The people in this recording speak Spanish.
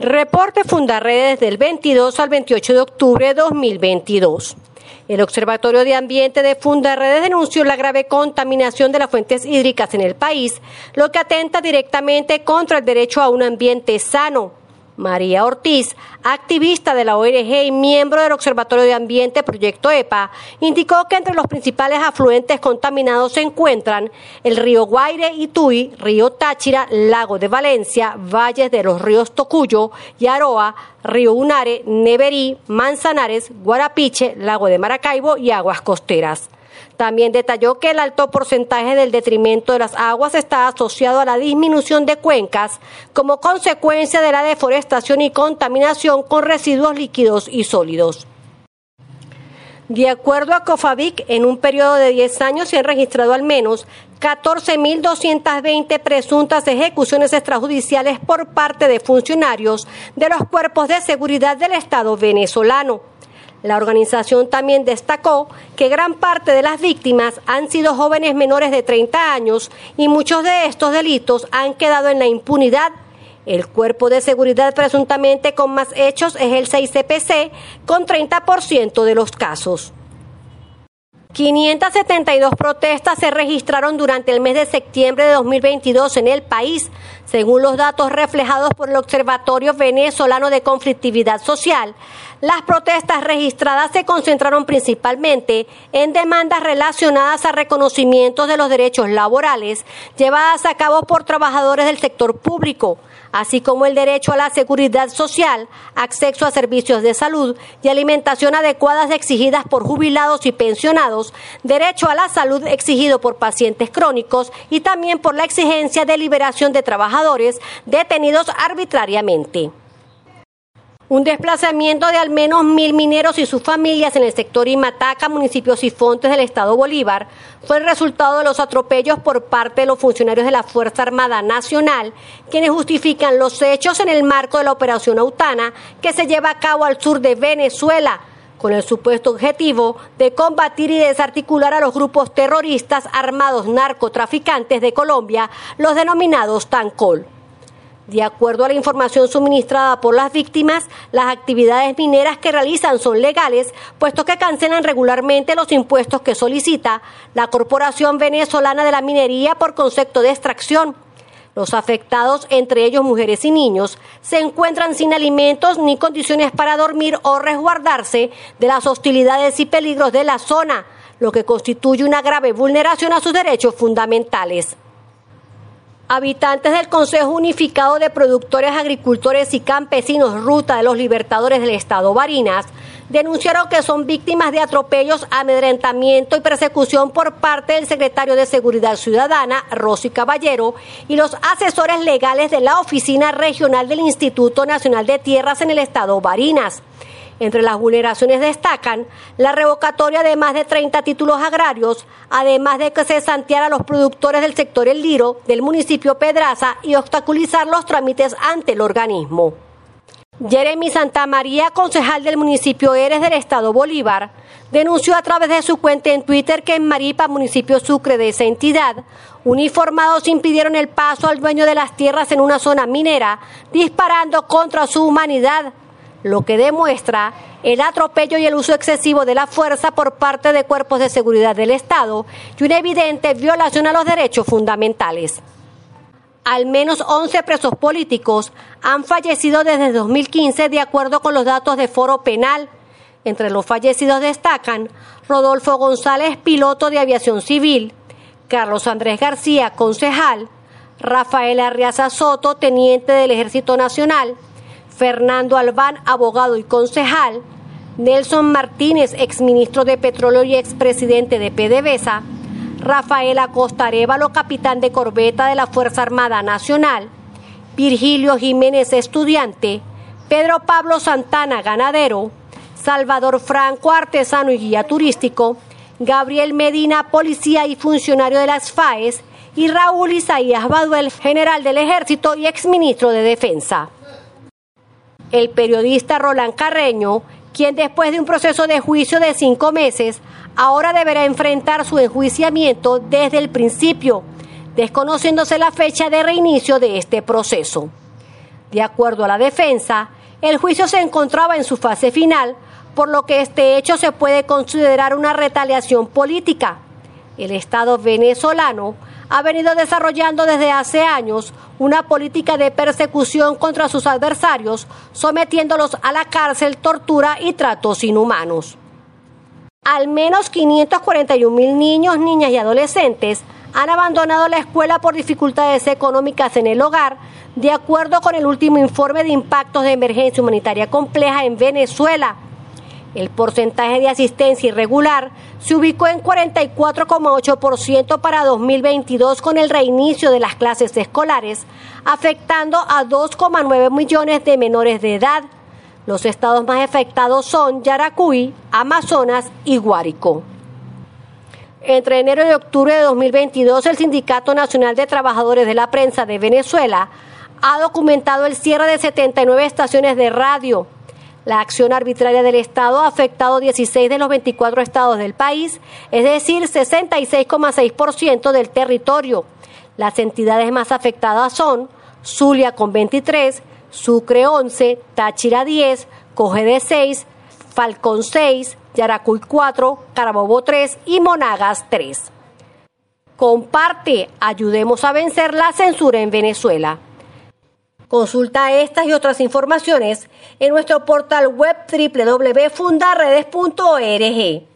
Reporte Fundarredes del 22 al 28 de octubre de 2022. El Observatorio de Ambiente de Fundarredes denunció la grave contaminación de las fuentes hídricas en el país, lo que atenta directamente contra el derecho a un ambiente sano. María Ortiz, activista de la ONG y miembro del Observatorio de Ambiente Proyecto EPA, indicó que entre los principales afluentes contaminados se encuentran el río Guaire y Tui, río Táchira, lago de Valencia, valles de los ríos Tocuyo y Aroa, río Unare, Neverí, Manzanares, Guarapiche, lago de Maracaibo y aguas costeras. También detalló que el alto porcentaje del detrimento de las aguas está asociado a la disminución de cuencas como consecuencia de la deforestación y contaminación con residuos líquidos y sólidos. De acuerdo a COFAVIC, en un periodo de 10 años se han registrado al menos 14.220 presuntas ejecuciones extrajudiciales por parte de funcionarios de los cuerpos de seguridad del Estado venezolano. La organización también destacó que gran parte de las víctimas han sido jóvenes menores de 30 años y muchos de estos delitos han quedado en la impunidad. El cuerpo de seguridad presuntamente con más hechos es el 6CPC, con 30% de los casos. 572 protestas se registraron durante el mes de septiembre de 2022 en el país, según los datos reflejados por el Observatorio Venezolano de Conflictividad Social. Las protestas registradas se concentraron principalmente en demandas relacionadas a reconocimientos de los derechos laborales llevadas a cabo por trabajadores del sector público, así como el derecho a la seguridad social, acceso a servicios de salud y alimentación adecuadas exigidas por jubilados y pensionados, derecho a la salud exigido por pacientes crónicos y también por la exigencia de liberación de trabajadores detenidos arbitrariamente. Un desplazamiento de al menos mil mineros y sus familias en el sector Imataca, municipios y fontes del estado Bolívar, fue el resultado de los atropellos por parte de los funcionarios de la Fuerza Armada Nacional, quienes justifican los hechos en el marco de la Operación Autana que se lleva a cabo al sur de Venezuela con el supuesto objetivo de combatir y desarticular a los grupos terroristas armados narcotraficantes de Colombia, los denominados TANCOL. De acuerdo a la información suministrada por las víctimas, las actividades mineras que realizan son legales, puesto que cancelan regularmente los impuestos que solicita la Corporación Venezolana de la Minería por concepto de extracción. Los afectados, entre ellos mujeres y niños, se encuentran sin alimentos ni condiciones para dormir o resguardarse de las hostilidades y peligros de la zona, lo que constituye una grave vulneración a sus derechos fundamentales. Habitantes del Consejo Unificado de Productores, Agricultores y Campesinos Ruta de los Libertadores del Estado Barinas denunciaron que son víctimas de atropellos, amedrentamiento y persecución por parte del secretario de Seguridad Ciudadana, Rosy Caballero, y los asesores legales de la Oficina Regional del Instituto Nacional de Tierras en el Estado Barinas. Entre las vulneraciones destacan la revocatoria de más de 30 títulos agrarios, además de que se santeara a los productores del sector El Liro del municipio Pedraza y obstaculizar los trámites ante el organismo. Jeremy Santamaría, concejal del municipio Eres del estado Bolívar, denunció a través de su cuenta en Twitter que en Maripa, municipio Sucre de esa entidad, uniformados impidieron el paso al dueño de las tierras en una zona minera, disparando contra su humanidad lo que demuestra el atropello y el uso excesivo de la fuerza por parte de cuerpos de seguridad del Estado y una evidente violación a los derechos fundamentales. Al menos 11 presos políticos han fallecido desde 2015 de acuerdo con los datos de Foro Penal. Entre los fallecidos destacan Rodolfo González, piloto de aviación civil, Carlos Andrés García, concejal, Rafael Arriaza Soto, teniente del Ejército Nacional, Fernando Albán, abogado y concejal, Nelson Martínez, exministro de Petróleo y expresidente de PDVSA, Rafael Acosta Arevalo, capitán de corbeta de la Fuerza Armada Nacional, Virgilio Jiménez, estudiante, Pedro Pablo Santana, ganadero, Salvador Franco, artesano y guía turístico, Gabriel Medina, policía y funcionario de las FAES, y Raúl Isaías Baduel, general del Ejército y exministro de Defensa el periodista Roland Carreño, quien después de un proceso de juicio de cinco meses, ahora deberá enfrentar su enjuiciamiento desde el principio, desconociéndose la fecha de reinicio de este proceso. De acuerdo a la defensa, el juicio se encontraba en su fase final, por lo que este hecho se puede considerar una retaliación política. El Estado venezolano ha venido desarrollando desde hace años una política de persecución contra sus adversarios, sometiéndolos a la cárcel, tortura y tratos inhumanos. Al menos 541 mil niños, niñas y adolescentes han abandonado la escuela por dificultades económicas en el hogar, de acuerdo con el último informe de impactos de emergencia humanitaria compleja en Venezuela. El porcentaje de asistencia irregular se ubicó en 44,8% para 2022 con el reinicio de las clases escolares, afectando a 2,9 millones de menores de edad. Los estados más afectados son Yaracuy, Amazonas y Guárico. Entre enero y octubre de 2022, el Sindicato Nacional de Trabajadores de la Prensa de Venezuela ha documentado el cierre de 79 estaciones de radio. La acción arbitraria del Estado ha afectado 16 de los 24 estados del país, es decir, 66,6% del territorio. Las entidades más afectadas son Zulia con 23, Sucre 11, Táchira 10, Cogede 6, Falcón 6, Yaracuy 4, Carabobo 3 y Monagas 3. Comparte, ayudemos a vencer la censura en Venezuela. Consulta estas y otras informaciones en nuestro portal web www.fundaredes.org.